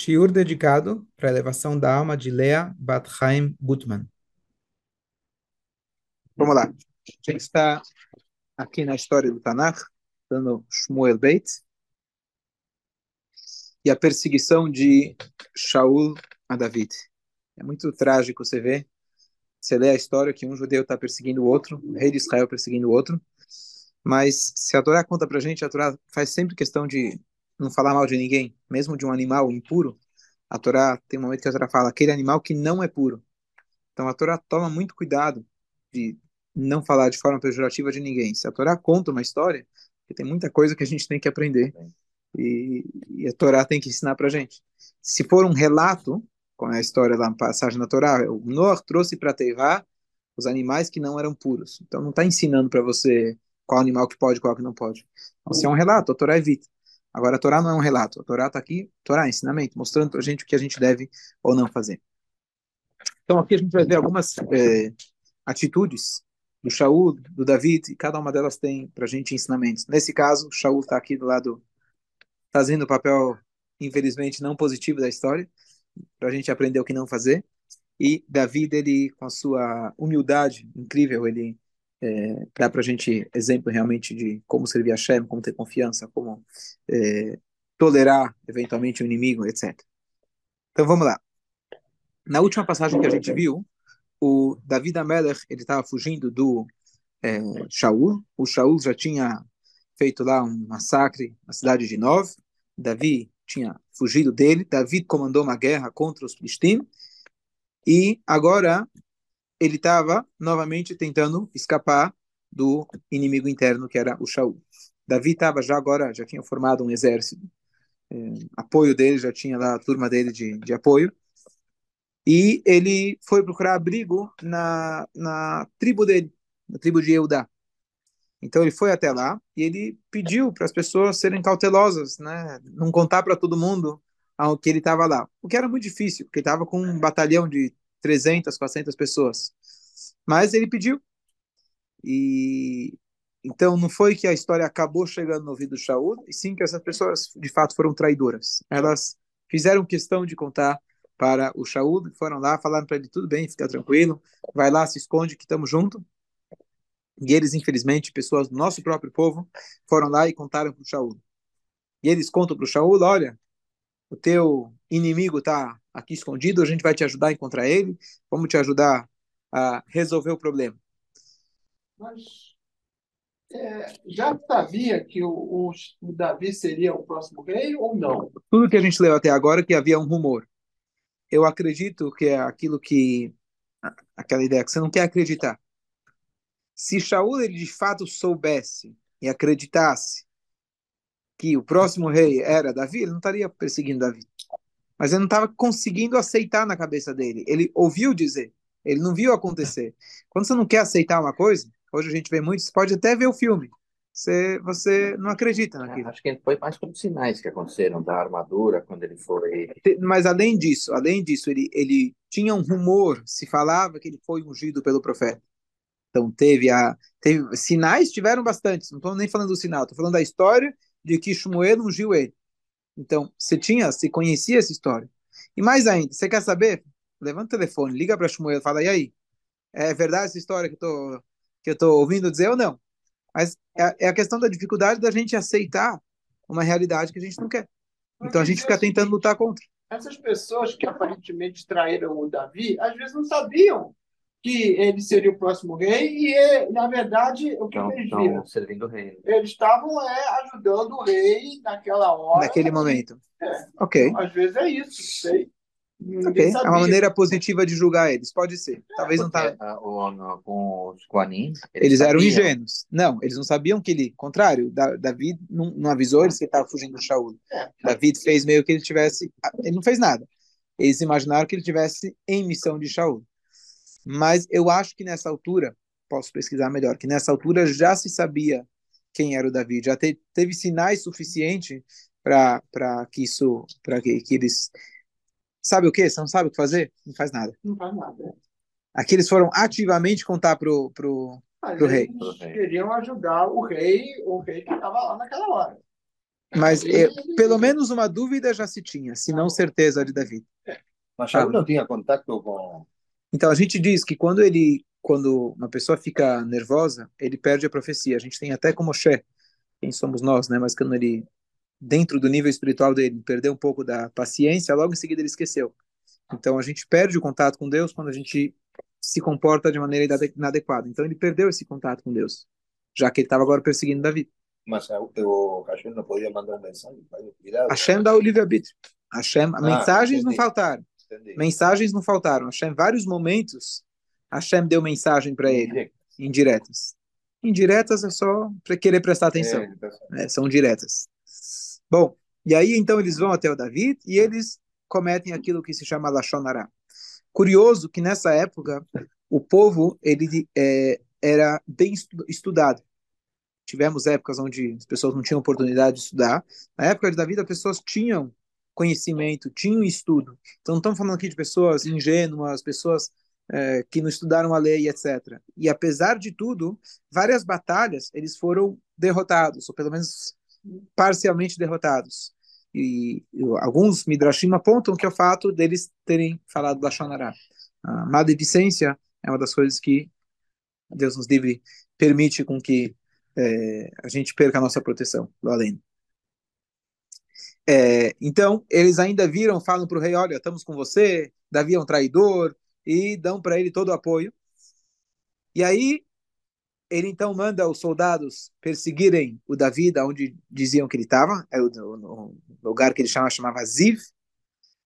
Shiur dedicado para a elevação da alma de Lea Bat Gutman. Vamos lá. A gente está aqui na história do Tanakh, dando Shmuel Beit, e a perseguição de Shaul a David. É muito trágico você ver. Você lê a história que um judeu está perseguindo o outro, o rei de Israel perseguindo o outro. Mas se a Torá conta para a gente, a Torá faz sempre questão de não falar mal de ninguém, mesmo de um animal impuro. A Torá tem um momento que a Torá fala aquele animal que não é puro. Então a Torá toma muito cuidado de não falar de forma pejorativa de ninguém. Se a Torá conta uma história, tem muita coisa que a gente tem que aprender e, e a Torá tem que ensinar para gente. Se for um relato, como é a história lá, passagem na Torá, o Noah trouxe para Teivá os animais que não eram puros. Então não está ensinando para você qual animal que pode, qual que não pode. Então, se é um relato, a Torá evita. Agora, a Torá não é um relato. A Torá está aqui, Torá é ensinamento, mostrando para a gente o que a gente deve ou não fazer. Então, aqui a gente vai ver algumas é, atitudes do Shaul, do David, e cada uma delas tem para a gente ensinamentos. Nesse caso, Shaul está aqui do lado, fazendo o papel, infelizmente, não positivo da história, para a gente aprender o que não fazer. E David, ele, com a sua humildade incrível, ele é, dá para a gente exemplo realmente de como servir a Shem, como ter confiança, como é, tolerar eventualmente o inimigo, etc. Então vamos lá. Na última passagem que a gente viu, o David Amelech ele estava fugindo do é, Shaul. O Shaul já tinha feito lá um massacre na cidade de Nov. Davi tinha fugido dele. David comandou uma guerra contra os filisteus. E agora ele estava novamente tentando escapar do inimigo interno que era o Shaul. Davi estava já agora, já tinha formado um exército, é, apoio dele, já tinha lá a turma dele de, de apoio, e ele foi procurar abrigo na, na tribo dele, na tribo de Eudá. Então ele foi até lá e ele pediu para as pessoas serem cautelosas, né? não contar para todo mundo que ele estava lá. O que era muito difícil, porque estava com um batalhão de 300, 400 pessoas. Mas ele pediu. E então não foi que a história acabou chegando no ouvido do Shaul, e sim que essas pessoas de fato foram traidoras. Elas fizeram questão de contar para o Shaul, foram lá, falaram para ele tudo bem, fica tranquilo, vai lá, se esconde que estamos juntos. E eles, infelizmente, pessoas do nosso próprio povo, foram lá e contaram para o Shaul. E eles contam para o Shaul, olha, o teu inimigo está aqui escondido, a gente vai te ajudar a encontrar ele, vamos te ajudar a resolver o problema. Mas é, já sabia que o, o, Davi seria o próximo rei ou não? Tudo que a gente leu até agora que havia um rumor. Eu acredito que é aquilo que aquela ideia que você não quer acreditar. Se Shaul ele de fato soubesse e acreditasse que o próximo rei era Davi, ele não estaria perseguindo Davi mas ele não estava conseguindo aceitar na cabeça dele. Ele ouviu dizer, ele não viu acontecer. Quando você não quer aceitar uma coisa, hoje a gente vê muito, você pode até ver o filme, você, você não acredita é, naquilo. Acho que foi mais pelos sinais que aconteceram da armadura quando ele foi. Mas além disso, além disso, ele, ele tinha um rumor, se falava que ele foi ungido pelo profeta. Então teve a teve sinais tiveram bastantes. Não estou nem falando do sinal, estou falando da história de que Shmuel ungiu ele. Então, você tinha, você conhecia essa história. E mais ainda, você quer saber? Levanta o telefone, liga para Shmuel, fala, e aí? É verdade essa história que eu tô, que eu tô ouvindo dizer ou não? Mas é, é a questão da dificuldade da gente aceitar uma realidade que a gente não quer. Então a gente fica tentando lutar contra. Essas pessoas que aparentemente traíram o Davi, às vezes não sabiam que ele seria o próximo rei e, na verdade, o que então, eles viram? servindo o rei. Eles estavam é, ajudando o rei naquela hora. Naquele momento. É. Ok. Então, às vezes é isso, não sei. Okay. É uma maneira positiva de julgar eles, pode ser. É, Talvez não tá. Com os Guanin, eles, eles eram ingênuos. Não, eles não sabiam que ele. Contrário, Davi não, não avisou eles que ele estava fugindo do Shaul. É. Davi fez meio que ele tivesse. Ele não fez nada. Eles imaginaram que ele tivesse em missão de Shaul. Mas eu acho que nessa altura, posso pesquisar melhor, que nessa altura já se sabia quem era o Davi, já te, teve sinais suficientes para que isso, para que, que eles. Sabe o que? Você não sabe o que fazer? Não faz nada. Não faz nada. Aqui eles foram ativamente contar pro, pro, pro rei. queriam ajudar o rei, o rei que estava lá naquela hora. Mas é, pelo menos uma dúvida já se tinha, se não certeza de Davi. Mas Shaul não tinha contato com... Então a gente diz que quando ele, quando uma pessoa fica nervosa, ele perde a profecia. A gente tem até como Moshe, quem somos nós, né? Mas quando ele dentro do nível espiritual dele perdeu um pouco da paciência, logo em seguida ele esqueceu. Então a gente perde o contato com Deus quando a gente se comporta de maneira inadequada. Então ele perdeu esse contato com Deus, já que ele estava agora perseguindo Davi. Mas o Hashem não podia mandar uma mensagem? Cuidado. Hashem dá o livre-arbítrio. Hashem, ah, mensagens entendi. não faltaram. Mensagens não faltaram. Hashem, vários momentos, Hashem deu mensagem para ele, indiretas. Indiretas é só para querer prestar atenção. É, tá é, são diretas. Bom, e aí então eles vão até o David e eles cometem aquilo que se chama Lashonará. Curioso que nessa época o povo ele é, era bem estudado. Tivemos épocas onde as pessoas não tinham oportunidade de estudar. Na época de Davi, as pessoas tinham conhecimento, tinham estudo. Então, não estamos falando aqui de pessoas ingênuas, pessoas é, que não estudaram a lei, etc. E apesar de tudo, várias batalhas eles foram derrotados, ou pelo menos parcialmente derrotados. E, e alguns midrashim apontam que é o fato deles terem falado Lashonará. A maledicência é uma das coisas que Deus nos livre permite com que é, a gente perca a nossa proteção do além. É, então, eles ainda viram, falam para o rei, olha, estamos com você, Davi é um traidor, e dão para ele todo o apoio. E aí, ele então manda os soldados perseguirem o Davi, da onde diziam que ele estava, é o, lugar que ele chama, chamava Ziv.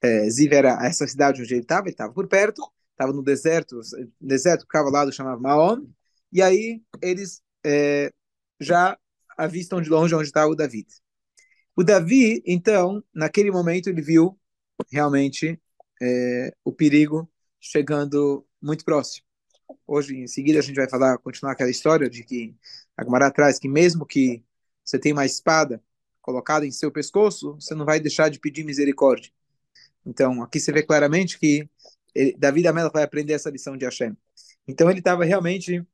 É, Ziv era essa cidade onde ele estava, ele estava por perto, estava no deserto, deserto ficava lá chamava Maon, e aí eles é, já avistam de longe onde está o Davi. O Davi, então, naquele momento ele viu realmente é, o perigo chegando muito próximo. Hoje, em seguida, a gente vai falar, continuar aquela história de que a Gemara traz que mesmo que você tenha uma espada colocada em seu pescoço, você não vai deixar de pedir misericórdia. Então, aqui você vê claramente que ele, Davi da Mela vai aprender essa lição de Hashem. Então, ele estava realmente,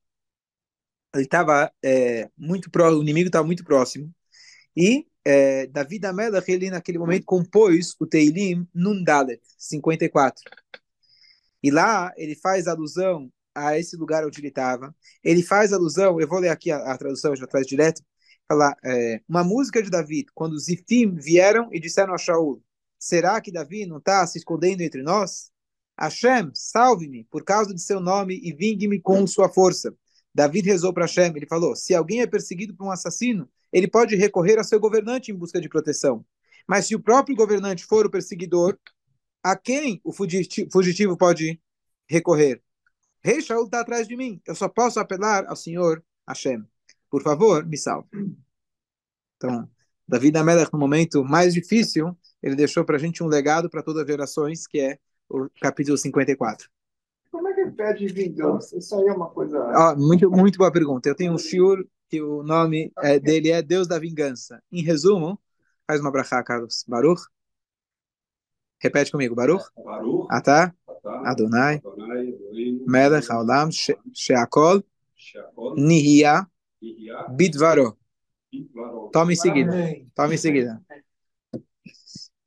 ele estava é, muito próximo, o inimigo estava muito próximo, e é, Davi da Mela, ele naquele momento compôs o Teilim Nundalet, 54. E lá ele faz alusão a esse lugar onde ele estava. Ele faz alusão, eu vou ler aqui a, a tradução, já traz direto, falar, é, uma música de Davi, quando os Zifim vieram e disseram a Shaul, será que Davi não está se escondendo entre nós? Hashem, salve-me por causa de seu nome e vingue-me com sua força. Davi rezou para Hashem, ele falou, se alguém é perseguido por um assassino, ele pode recorrer a seu governante em busca de proteção. Mas se o próprio governante for o perseguidor, a quem o fugitivo pode recorrer? Rei Shaul está atrás de mim. Eu só posso apelar ao Senhor Hashem. Por favor, me salve. Então, Davi da Melech, no momento mais difícil, ele deixou para a gente um legado para todas as gerações, que é o capítulo 54. Como é que ele pede vingança? Isso aí é uma coisa. Ah, muito, muito boa pergunta. Eu tenho um shiur que o nome é, dele é Deus da Vingança. Em resumo, faz uma brachá, Carlos. Baruch. Repete comigo, Baruch. Baruch. Atá. Adonai. Melech Haolam Sheakol. Nihia. Bidvaro. Toma em seguida. Toma em seguida.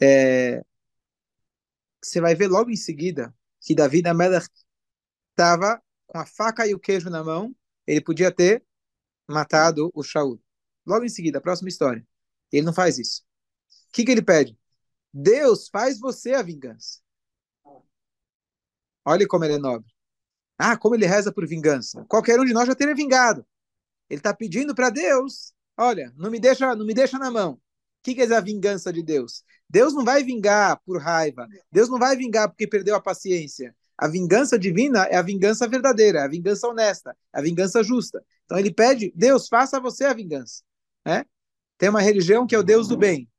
É, você vai ver logo em seguida que Davi da Melech estava com a faca e o queijo na mão. Ele podia ter matado o Shaul. Logo em seguida, a próxima história. Ele não faz isso. O que, que ele pede? Deus faz você a vingança. Olha como ele é nobre. Ah, como ele reza por vingança. Qualquer um de nós já teria vingado. Ele está pedindo para Deus, olha, não me deixa, não me deixa na mão. O que, que é a vingança de Deus? Deus não vai vingar por raiva. Deus não vai vingar porque perdeu a paciência. A vingança divina é a vingança verdadeira, é a vingança honesta, é a vingança justa. Então ele pede, Deus, faça você a vingança. Né? Tem uma religião que é o Deus do bem.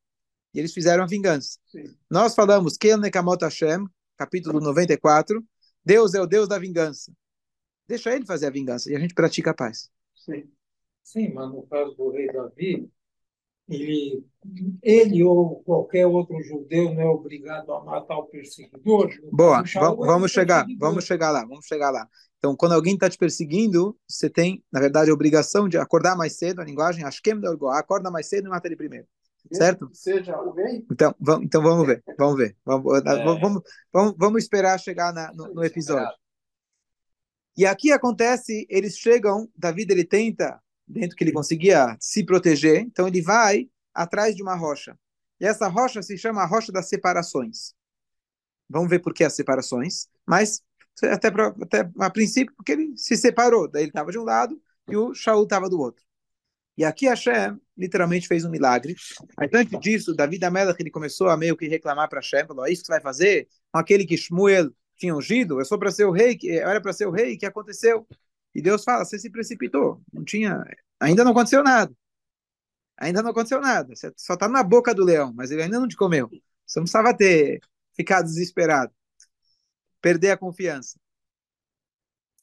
E eles fizeram a vingança. Sim. Nós falamos, Kel Nekamot Hashem, capítulo 94, Deus é o Deus da vingança. Deixa ele fazer a vingança e a gente pratica a paz. Sim, Sim mas no caso do rei Davi, ele, ele ou qualquer outro judeu não é obrigado a matar o perseguidor. Boa, vamos, vamos chegar, vamos chegar lá, vamos chegar lá. Então, quando alguém está te perseguindo, você tem, na verdade, a obrigação de acordar mais cedo, a linguagem, Ashkem Dorgo, acorda mais cedo e mata ele primeiro. certo? Seja o rei. Então, vamos, então vamos ver, vamos ver. Vamos, vamos, vamos, vamos esperar chegar na, no, no episódio. E aqui acontece, eles chegam, Davi ele tenta, dentro que ele conseguia se proteger, então ele vai atrás de uma rocha. E essa rocha se chama a rocha das separações. Vamos ver por que as separações, mas até, pra, até a princípio, porque ele se separou. Daí ele estava de um lado e o Shaul estava do outro. E aqui Hashem literalmente fez um milagre. Aí, antes disso, Davi da Melech, ele começou a meio que reclamar para Hashem, falou, é isso que vai fazer com aquele que Shmuel tinha ungido? Eu sou para ser o rei, era para ser o rei, o que aconteceu? E Deus fala, você se precipitou, não tinha, ainda não aconteceu nada. Ainda não aconteceu nada, você só está na boca do leão, mas ele ainda não te comeu. Você não precisava ter ficado desesperado, perder a confiança.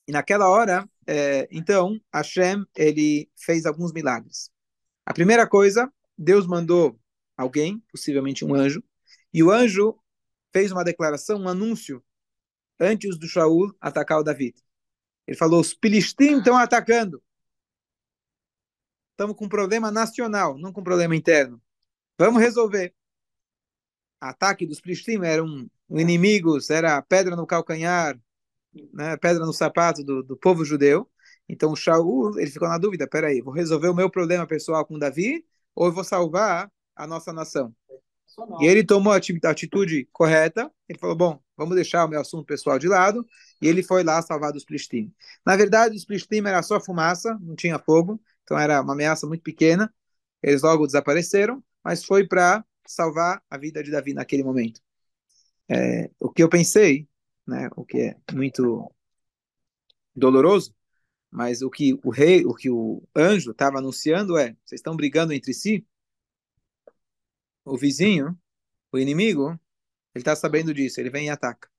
E naquela hora, é, então, Hashem, ele fez alguns milagres. A primeira coisa, Deus mandou alguém, possivelmente um anjo, e o anjo fez uma declaração, um anúncio, antes do Shaul atacar o David. Ele falou, os Filistim estão atacando. Estamos com um problema nacional, não com um problema interno. Vamos resolver. Ataque dos Filistim era um, um inimigo, era pedra no calcanhar, né, pedra no sapato do, do povo judeu. Então o Shaul, ele ficou na dúvida, peraí, vou resolver o meu problema pessoal com Davi ou eu vou salvar a nossa nação? E ele tomou a atitude correta, ele falou, bom, vamos deixar o meu assunto pessoal de lado, e ele foi lá salvar dos Plishtim. Na verdade, os Plishtim era só fumaça, não tinha fogo, então era uma ameaça muito pequena, eles logo desapareceram, mas foi para salvar a vida de Davi naquele momento. É, o que eu pensei né? O que é muito doloroso. Mas o que o rei, o que o anjo estava anunciando é: vocês estão brigando entre si. O vizinho, o inimigo, ele está sabendo disso. Ele vem e ataca.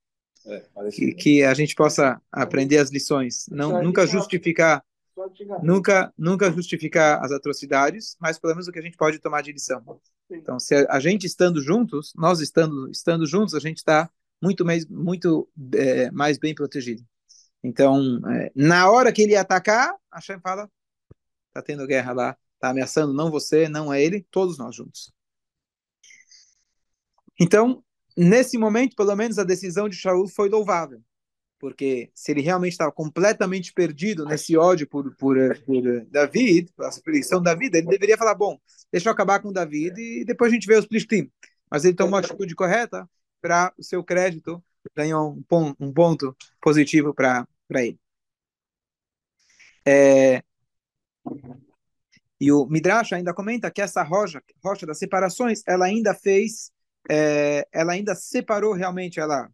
É, que, que, a gente possa aprender as lições. Não, nunca justificar, nunca, nunca justificar as atrocidades, mas pelo menos o que a gente pode tomar de lição. Então, se a, a gente estando juntos, nós estando estando juntos, a gente está muito mais, muito é, mais bem protegido. Então, é, na hora que ele atacar, a Hashem fala, tá tendo guerra lá, tá ameaçando não você, não é ele, todos nós juntos. Então, nesse momento, pelo menos a decisão de Shaul foi louvável, porque se ele realmente estava completamente perdido nesse ódio por, por, por David, a perseguição da vida, ele deveria falar, bom, deixa eu acabar com David e depois a gente vê os Plishtim. Mas ele tomou a atitude correta, para o seu crédito, ganhou um, ponto, um ponto positivo para ele. É, e o Midrash ainda comenta que essa rocha, rocha das separações, ela ainda fez, é, ela ainda separou realmente, ela,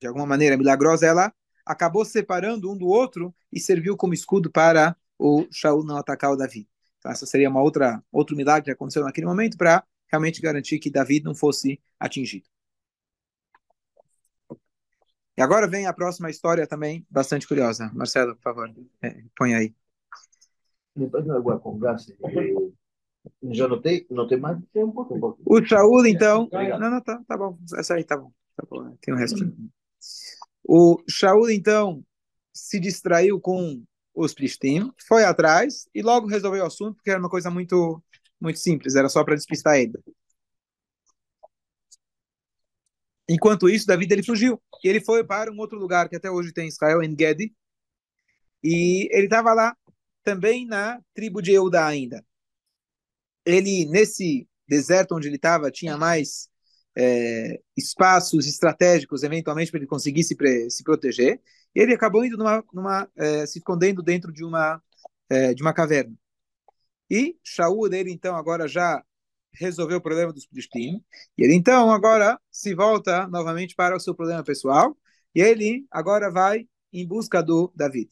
de alguma maneira milagrosa, ela acabou separando um do outro e serviu como escudo para o Shaul não atacar o Davi. Então, essa seria uma outra outro milagre que aconteceu naquele momento para realmente garantir que Davi não fosse atingido. E agora vem a próxima história também, bastante curiosa. Marcelo, por favor, é, põe aí. Depois de alguma conversa, já notei, notei mais um pouco. O Shaul, então. Não, não, tá, tá bom. Essa aí tá bom. Tá bom. Tem um resto. O Shaul, então, se distraiu com os Plishtim, foi atrás e logo resolveu o assunto, porque era uma coisa muito, muito simples, era só para despistar ele. Enquanto isso, Davi ele fugiu. E ele foi para um outro lugar que até hoje tem Israel, em Gedi. E ele estava lá também na tribo de Eudá ainda. Ele, nesse deserto onde ele estava, tinha mais é, espaços estratégicos, eventualmente, para ele conseguir se, se proteger. E ele acabou indo numa, numa é, se escondendo dentro de uma, é, de uma caverna. E Shaul dele, então, agora já resolveu o problema dos Plishtim. E ele então agora se volta novamente para o seu problema pessoal. E ele agora vai em busca do David.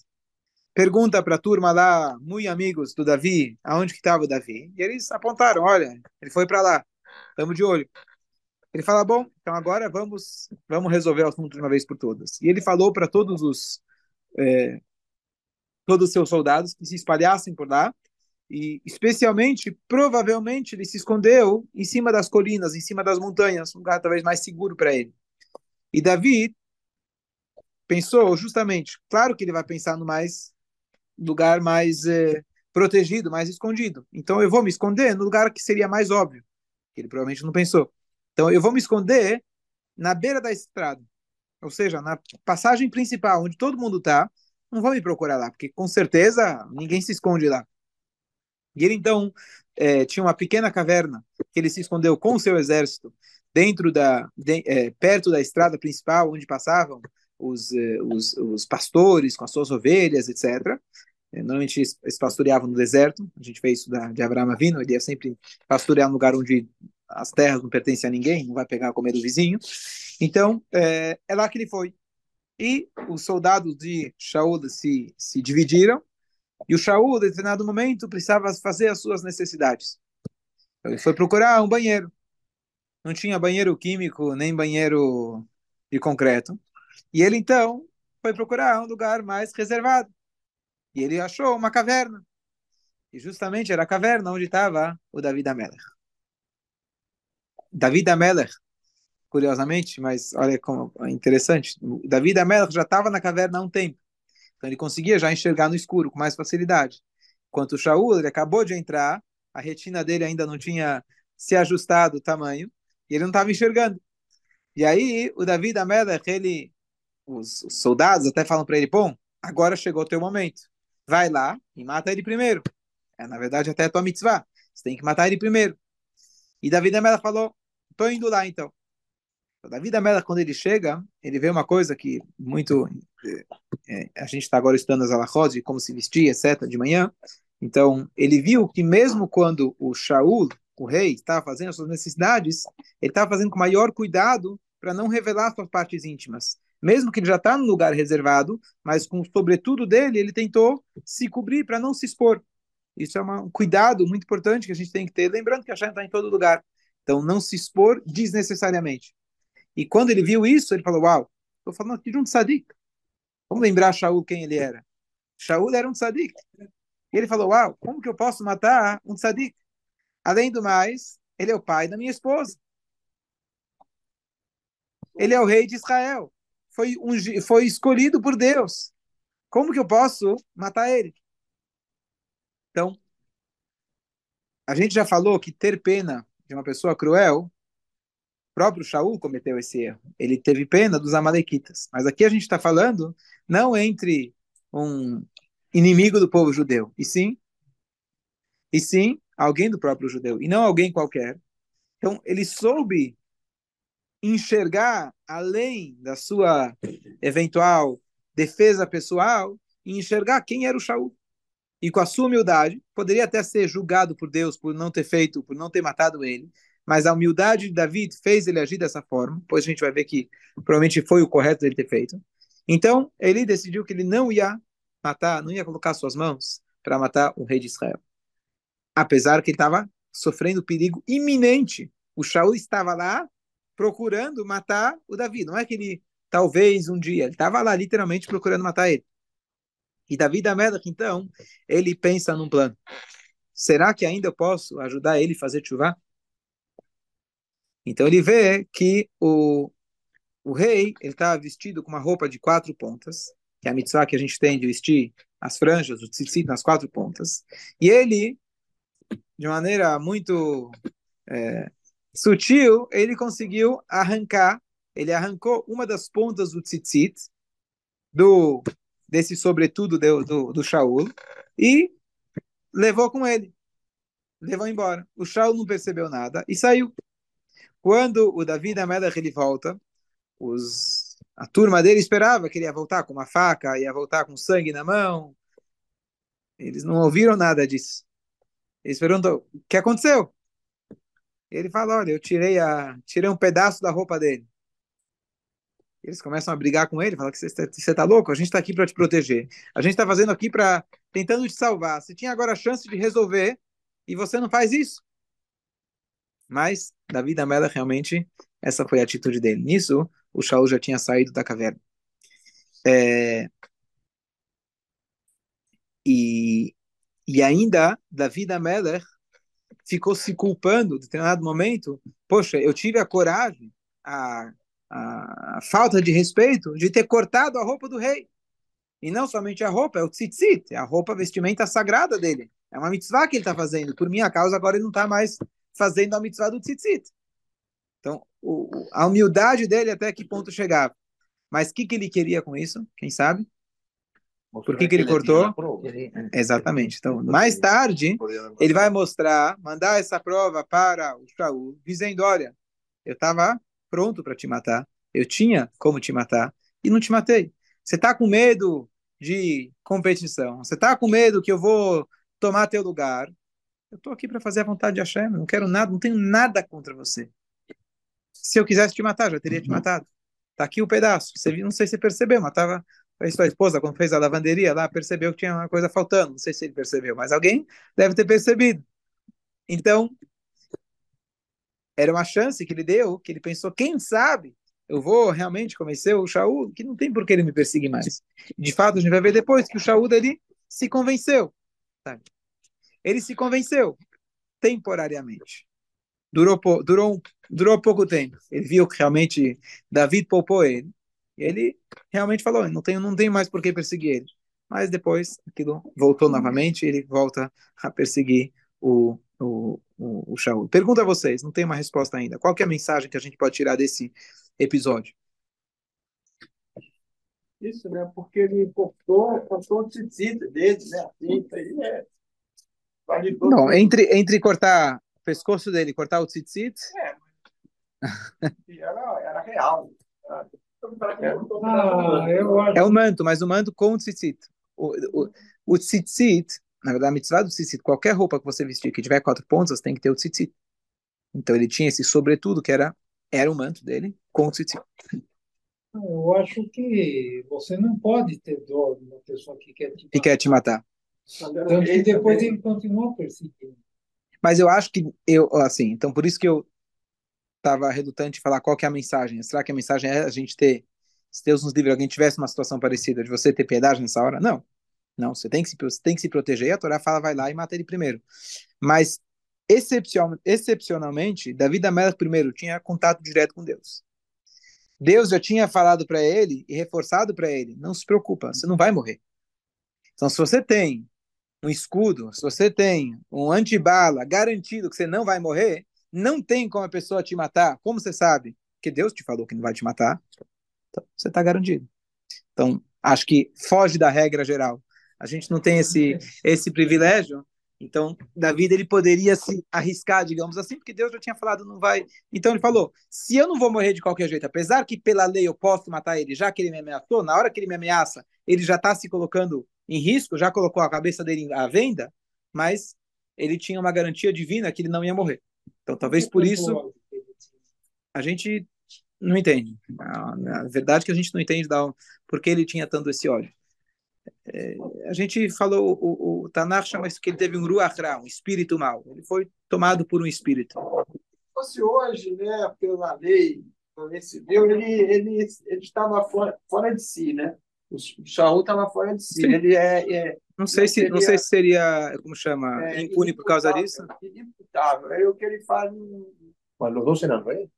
Pergunta para a turma lá, muito amigos do Davi, aonde que estava o Davi? E eles apontaram, olha, ele foi para lá, estamos de olho. Ele fala, bom, então agora vamos vamos resolver o assunto de uma vez por todas. E ele falou para todos os é, todos os seus soldados que se espalhassem por lá e especialmente, provavelmente, ele se escondeu em cima das colinas, em cima das montanhas, um lugar talvez mais seguro para ele. E Davi pensou justamente, claro que ele vai pensar no mais lugar mais eh, protegido, mais escondido. Então eu vou me esconder no lugar que seria mais óbvio, Ele provavelmente não pensou. Então eu vou me esconder na beira da estrada, ou seja, na passagem principal, onde todo mundo está. Não vou me procurar lá, porque com certeza ninguém se esconde lá. E ele então é, tinha uma pequena caverna que ele se escondeu com o seu exército dentro da de, é, perto da estrada principal onde passavam os, eh, os, os pastores com as suas ovelhas, etc. É, normalmente eles pastoreavam no deserto. A gente fez isso da, de Abraão Avino. Ele ia sempre pastorear no lugar onde as terras não pertencem a ninguém, não vai pegar a comer do vizinho. Então, é, é lá que ele foi. E os soldados de Shaul se, se dividiram. E o Shaul, em determinado momento, precisava fazer as suas necessidades. Então, ele foi procurar um banheiro. Não tinha banheiro químico, nem banheiro de concreto. E ele, então, foi procurar um lugar mais reservado. E ele achou uma caverna. E justamente era a caverna onde estava o David Amelech. David Amelech, curiosamente, mas olha como é interessante, David Amelech já estava na caverna há um tempo. Então ele conseguia já enxergar no escuro com mais facilidade. Enquanto o Shaul, ele acabou de entrar, a retina dele ainda não tinha se ajustado o tamanho, e ele não estava enxergando. E aí o David Amelech, ele, os, os soldados até falam para ele, bom, agora chegou o teu momento vai lá e mata ele primeiro. É, na verdade, até a tua mitzvah. Você tem que matar ele primeiro. E Davi Amela falou, tô indo lá então. Então, Davi Amela, quando ele chega, ele vê uma coisa que muito... É, a gente está agora estudando as alahot de como se vestir, etc., de manhã. Então, ele viu que mesmo quando o Shaul, o rei, estava fazendo as suas necessidades, ele estava fazendo com maior cuidado para não revelar suas partes íntimas mesmo que ele já está no lugar reservado, mas com o sobretudo dele, ele tentou se cobrir para não se expor. Isso é uma, um cuidado muito importante que a gente tem que ter, lembrando que a Hashem está em todo lugar. Então, não se expor desnecessariamente. E quando ele viu isso, ele falou, uau, estou falando aqui de um tzadik. Vamos lembrar Shaul quem ele era. Shaul era um tzadik. E ele falou, uau, como que eu posso matar um tzadik? Além do mais, ele é o pai da minha esposa. Ele é o rei de Israel foi, um, foi escolhido por Deus. Como que eu posso matar ele? Então, a gente já falou que ter pena de uma pessoa cruel, o próprio Shaul cometeu esse erro. Ele teve pena dos amalequitas. Mas aqui a gente está falando não entre um inimigo do povo judeu, e sim, e sim alguém do próprio judeu, e não alguém qualquer. Então, ele soube enxergar além da sua eventual defesa pessoal e enxergar quem era o Shaul. E com a sua humildade, poderia até ser julgado por Deus por não ter feito, por não ter matado ele, mas a humildade de David fez ele agir dessa forma, pois a gente vai ver que provavelmente foi o correto ele ter feito. Então, ele decidiu que ele não ia matar, não ia colocar suas mãos para matar o rei de Israel. Apesar que ele estava sofrendo perigo iminente. O Shaul estava lá procurando matar o Davi. Não é que ele, talvez um dia, ele estava lá literalmente procurando matar ele. E Davi da Melech, então, ele pensa num plano. Será que ainda eu posso ajudar ele a fazer chuva? Então ele vê que o, o rei ele está vestido com uma roupa de quatro pontas, que é a mitzvah que a gente tem de vestir as franjas, o tzitzit nas quatro pontas. E ele, de maneira muito é, sutil, ele conseguiu arrancar, ele arrancou uma das pontas do tzitzit, do, desse sobretudo do, do, do Shaul, e levou com ele. Levou embora. O Shaul não percebeu nada e saiu. Quando o Davi Amelech ele volta, os, a turma dele esperava que ele ia voltar com uma faca, ia voltar com sangue na mão. Eles não ouviram nada disso. Eles perguntam: o que aconteceu? Ele fala: Olha, eu tirei, a, tirei um pedaço da roupa dele. Eles começam a brigar com ele, falam que você está tá louco, a gente está aqui para te proteger. A gente está fazendo aqui para tentando te salvar. Você tinha agora a chance de resolver e você não faz isso. Mas da Mela realmente essa foi a atitude dele. Nisso, o Shaul já tinha saído da caverna. É... E, e ainda Davi da Meller ficou se culpando em determinado momento. Poxa, eu tive a coragem, a, a, a, falta de respeito de ter cortado a roupa do rei. E não somente a roupa, é o tzitzit, é a roupa, a vestimenta sagrada dele. É uma mitzvah que ele está fazendo. Por minha causa, agora ele não está mais fazendo a mitzvah do tzitzit. Então, o, a humildade dele até que ponto chegava. Mas o que, que ele queria com isso? Quem sabe? Por que, que ele cortou? Exatamente. Então, mais tarde, ele vai mostrar, mandar essa prova para o Shaul, dizendo: Olha, eu estava pronto para te matar, eu tinha como te matar e não te matei. Você está com medo de competição, você está com medo que eu vou tomar teu lugar. Eu estou aqui para fazer a vontade de Hashem, não quero nada, não tenho nada contra você. Se eu quisesse te matar, já teria te matado. Tá aqui o pedaço. Você não sei se você percebeu, mas tava a sua esposa, quando fez a lavanderia lá, percebeu que tinha uma coisa faltando. Não sei se ele percebeu, mas alguém deve ter percebido. Então, era uma chance que ele deu, que ele pensou, quem sabe eu vou realmente convencer o Shaul que não tem por que ele me perseguir mais. De fato, a gente vai ver depois que o Shaul dele se convenceu. Sabe? Ele se convenceu temporariamente. Durou, durou, durou pouco tempo. Ele viu que realmente David poupou ele. Ele realmente falou: não tenho, não tenho mais por que perseguir ele. Mas depois aquilo voltou novamente e ele volta a perseguir o, o, o, o Shaul. Pergunta a vocês, não tem uma resposta ainda. Qual é a mensagem que a gente pode tirar desse episódio? Isso, né? Porque ele cortou, cortou o tzitzit dele, né? Assim, isso aí é. Vale não, entre, entre cortar o pescoço dele e cortar o tzitzit. É, era, era real. Acho... É o manto, mas o manto com o tzitzit. O, o, o tzitzit, na verdade, a mitzvah do tzitzit, qualquer roupa que você vestir que tiver quatro pontas, tem que ter o tzitzit. Então ele tinha esse sobretudo, que era, era o manto dele, com o tzitzit. Eu acho que você não pode ter dó de uma pessoa que quer te matar. Que quer te matar. Tanto que depois ele continua perseguindo. Mas eu acho que, eu, assim, então por isso que eu estava redutante em falar qual que é a mensagem. Será que a mensagem é a gente ter, se Deus nos livre, alguém tivesse uma situação parecida, de você ter piedade nessa hora? Não. Não, você tem que se, tem que se proteger, a Torá fala, vai lá e mata ele primeiro. Mas, excepcion, excepcionalmente, Davi da Melech primeiro tinha contato direto com Deus. Deus já tinha falado para ele e reforçado para ele, não se preocupa, você não vai morrer. Então, se você tem um escudo, se você tem um antibala garantido que você não vai morrer, não tem como a pessoa te matar. Como você sabe? Que Deus te falou que não vai te matar. Então, você está garantido. Então, acho que foge da regra geral. A gente não tem esse, esse privilégio. Então, Davi ele poderia se arriscar, digamos assim, porque Deus já tinha falado, não vai. Então ele falou: se eu não vou morrer de qualquer jeito, apesar que pela lei eu posso matar ele, já que ele me ameaçou, na hora que ele me ameaça, ele já está se colocando em risco, já colocou a cabeça dele à venda, mas ele tinha uma garantia divina que ele não ia morrer. Então, talvez por isso a gente não entende. A, verdade é que a gente não entende da, por que ele tinha tanto esse ódio. É, a gente falou, o, o Tanakh chama isso que ele teve um ruach ra, um espírito mau. Ele foi tomado por um espírito. Se fosse hoje, né, pela lei, pela lei civil, ele, ele, ele estava fora, fora de si, né? O Shaul estava fora de si. Sim. Ele é, é não sei, se, seria, não sei se seria, como chama, é, impune por causa disso. Inimputável. É o que ele faz. Mas os dois eram reis?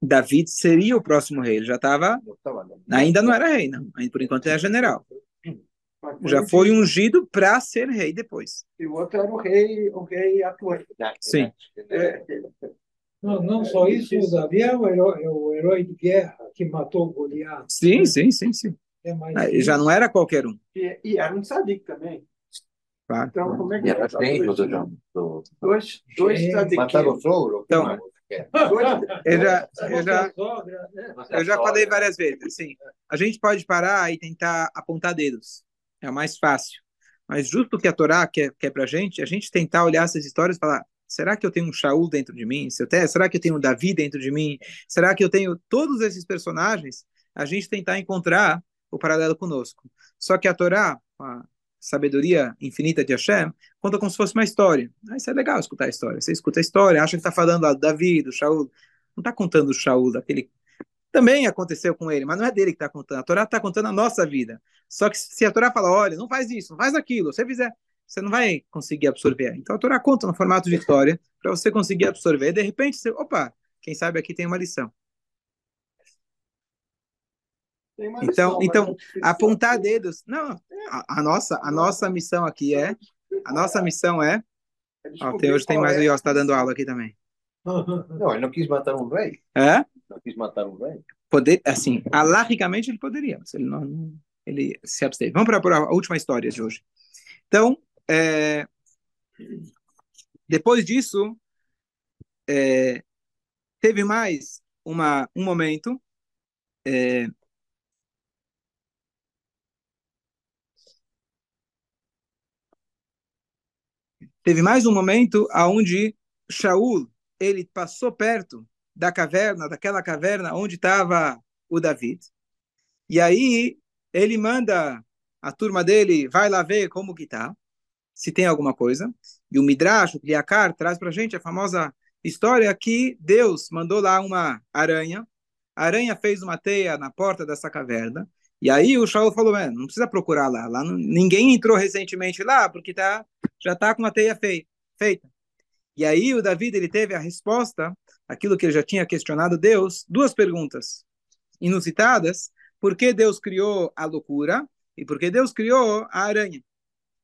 David seria o próximo rei. Ele já estava. Ainda não era rei, não. Ainda por enquanto ele é general. Já foi ungido para ser rei depois. E o outro era o rei, o rei atuante. Sim. É. Não, não só isso, o Davi é o, herói, é o herói de guerra que matou Goliat. Sim, sim, sim, sim. É mais já não era qualquer um. E, e era um tzadik também. Claro. Então, como é que era? Tem, doutor João. Dois, dois tzadikim. Mataram o sogro? Então, eu já, eu já, eu já falei várias vezes, assim, a gente pode parar e tentar apontar dedos, é o mais fácil, mas justo que a Torá quer, quer pra gente, a gente tentar olhar essas histórias e falar, será que eu tenho um Shaul dentro de mim? Será que eu tenho um Davi dentro de mim? Será que eu tenho todos esses personagens? A gente tentar encontrar o paralelo conosco. Só que a Torá, a sabedoria infinita de Hashem, conta como se fosse uma história. Ah, isso é legal escutar a história. Você escuta a história, acha que está falando do Davi, do Shaul. Não está contando o Shaul, daquele. Também aconteceu com ele, mas não é dele que está contando. A Torá está contando a nossa vida. Só que se a Torá fala, olha, não faz isso, não faz aquilo, você fizer, você não vai conseguir absorver. Então a Torá conta no formato de história para você conseguir absorver. De repente, você, opa, quem sabe aqui tem uma lição. Então, então apontar dedos. Não, a, a, nossa, a nossa missão aqui é. A nossa missão é. Ó, tem, hoje tem mais o Yos está dando aula aqui também. Não, ele não quis matar um rei. É? Não quis matar um rei. Poder, assim, alahicamente ele poderia, mas ele não, ele se absteve. Vamos para a última história de hoje. Então, é, depois disso, é, teve mais uma, um momento é, teve mais um momento aonde Shaul ele passou perto da caverna, daquela caverna onde estava o David. E aí ele manda a turma dele, vai lá ver como que tá, se tem alguma coisa. E o Midrash, o Kliakar, traz para gente a famosa história que Deus mandou lá uma aranha. A aranha fez uma teia na porta dessa caverna. E aí o Shaul falou, não precisa procurar lá. lá não, ninguém entrou recentemente lá, porque tá, já está com uma teia fei, feita. E aí o David ele teve a resposta, aquilo que ele já tinha questionado Deus, duas perguntas inusitadas. Por que Deus criou a loucura e por que Deus criou a aranha?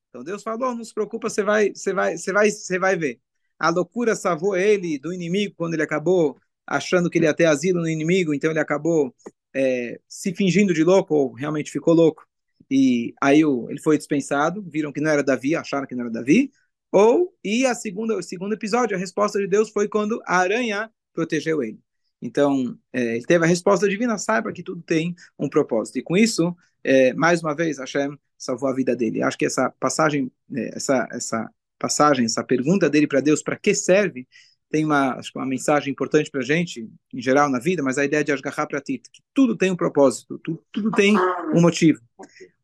Então Deus falou, não se preocupa, você vai, você vai, você vai, você vai ver. A loucura salvou ele do inimigo quando ele acabou achando que ele ia ter asilo no inimigo, então ele acabou é, se fingindo de louco ou realmente ficou louco. E aí o, ele foi dispensado, viram que não era Davi, acharam que não era Davi. Ou, e a segunda, o segundo episódio, a resposta de Deus foi quando a aranha protegeu ele. Então, é, ele teve a resposta divina, saiba que tudo tem um propósito. E com isso, é, mais uma vez, Hashem salvou a vida dele. Acho que essa passagem, é, essa, essa passagem, essa pergunta dele para Deus, para que serve, tem uma, acho que uma mensagem importante para a gente, em geral, na vida, mas a ideia de Ashgaha Pratit, que tudo tem um propósito, tudo, tudo tem um motivo.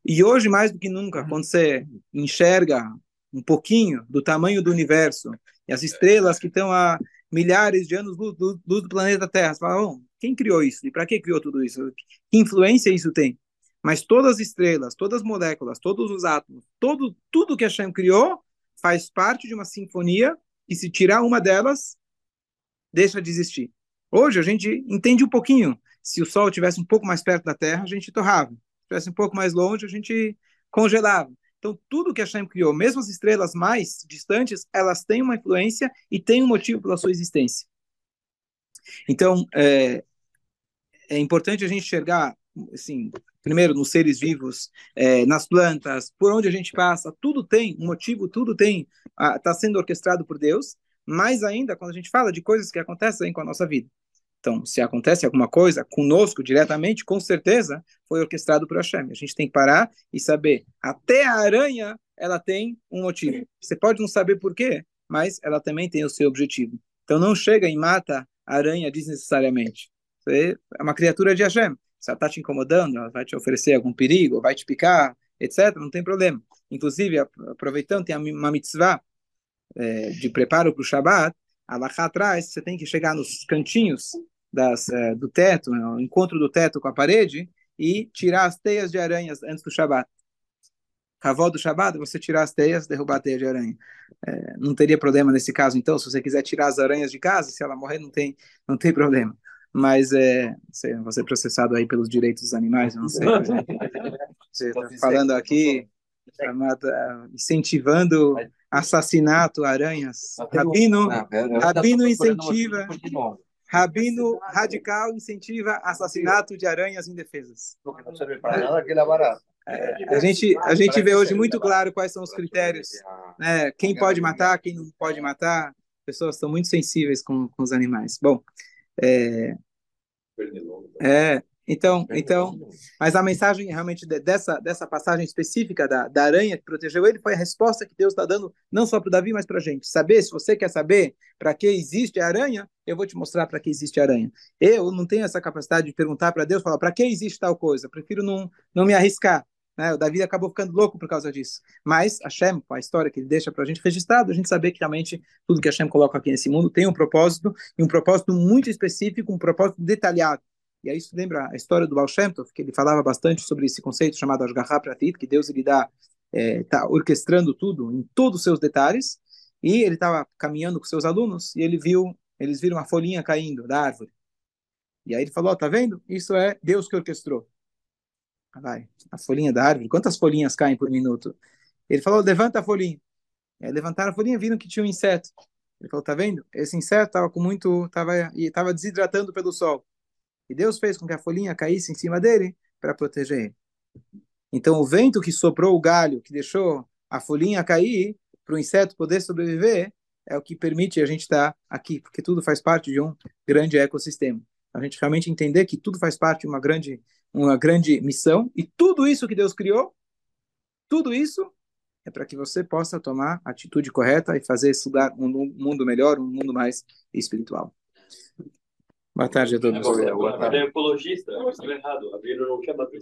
E hoje, mais do que nunca, quando você enxerga um pouquinho do tamanho do universo e as estrelas que estão a milhares de anos luz, luz do planeta Terra. Você fala, oh, quem criou isso? E para que criou tudo isso? Que influência isso tem? Mas todas as estrelas, todas as moléculas, todos os átomos, todo, tudo que a Hashem criou faz parte de uma sinfonia e se tirar uma delas, deixa de existir. Hoje a gente entende um pouquinho. Se o Sol estivesse um pouco mais perto da Terra, a gente torrava. Se estivesse um pouco mais longe, a gente congelava. Então, tudo que a Hashem criou, mesmo as estrelas mais distantes, elas têm uma influência e têm um motivo pela sua existência. Então, é, é importante a gente enxergar, assim, primeiro nos seres vivos, é, nas plantas, por onde a gente passa, tudo tem um motivo, tudo tem, está sendo orquestrado por Deus, mais ainda quando a gente fala de coisas que acontecem com a nossa vida. Então, se acontece alguma coisa conosco diretamente, com certeza foi orquestrado por Hashem. A gente tem que parar e saber. Até a aranha, ela tem um motivo. Você pode não saber por quê, mas ela também tem o seu objetivo. Então, não chega e mata a aranha desnecessariamente. Você é uma criatura de Hashem. Se ela está te incomodando, ela vai te oferecer algum perigo, vai te picar, etc., não tem problema. Inclusive, aproveitando, tem uma mitzvah é, de preparo para o Shabat, a lá atrás, você tem que chegar nos cantinhos das, uh, do teto, né, o encontro do teto com a parede, e tirar as teias de aranhas antes do Shabat. Cavó do Shabat, você tirar as teias, derrubar a teia de aranha. É, não teria problema nesse caso, então, se você quiser tirar as aranhas de casa, se ela morrer, não tem, não tem problema. Mas é, você, você é processado aí pelos direitos dos animais, não sei. Você está falando aqui, tá incentivando assassinato, aranhas. Rabino, Rabino incentiva. Rabino radical incentiva assassinato de aranhas indefesas. É, a gente a gente vê hoje muito claro quais são os critérios, né? Quem pode matar, quem não pode matar. Pessoas estão muito sensíveis com, com os animais. Bom, é, é então, então, mas a mensagem realmente dessa, dessa passagem específica da, da aranha que protegeu ele foi a resposta que Deus está dando não só para o Davi, mas para a gente. Saber, se você quer saber para que existe a aranha, eu vou te mostrar para que existe a aranha. Eu não tenho essa capacidade de perguntar para Deus, falar para que existe tal coisa. prefiro não, não me arriscar. Né? O Davi acabou ficando louco por causa disso. Mas Hashem, com a história que ele deixa para a gente registrado, a gente saber que realmente tudo que Hashem coloca aqui nesse mundo tem um propósito, e um propósito muito específico, um propósito detalhado. E aí isso lembra a história do Baal Shem Tov, que ele falava bastante sobre esse conceito chamado Ashgaha Pratit, que Deus ele dá, é, orquestrando tudo em todos os seus detalhes. E ele estava caminhando com seus alunos e ele viu, eles viram uma folhinha caindo da árvore. E aí ele falou, oh, tá vendo? Isso é Deus que orquestrou. Vai, a folhinha da árvore, quantas folhinhas caem por minuto? Ele falou, levanta a folhinha. E aí levantaram a folhinha, viram que tinha um inseto. Ele falou, tá vendo? Esse inseto estava com muito, tava estava desidratando pelo sol. E Deus fez com que a folhinha caísse em cima dele para proteger ele. Então o vento que soprou o galho, que deixou a folhinha cair para o inseto poder sobreviver, é o que permite a gente estar tá aqui, porque tudo faz parte de um grande ecossistema. A gente realmente entender que tudo faz parte de uma grande, uma grande missão e tudo isso que Deus criou, tudo isso é para que você possa tomar a atitude correta e fazer esse lugar um mundo melhor, um mundo mais espiritual. Boa tarde a todos. É ecologista, eu estava errado. A Bíblia não quer bater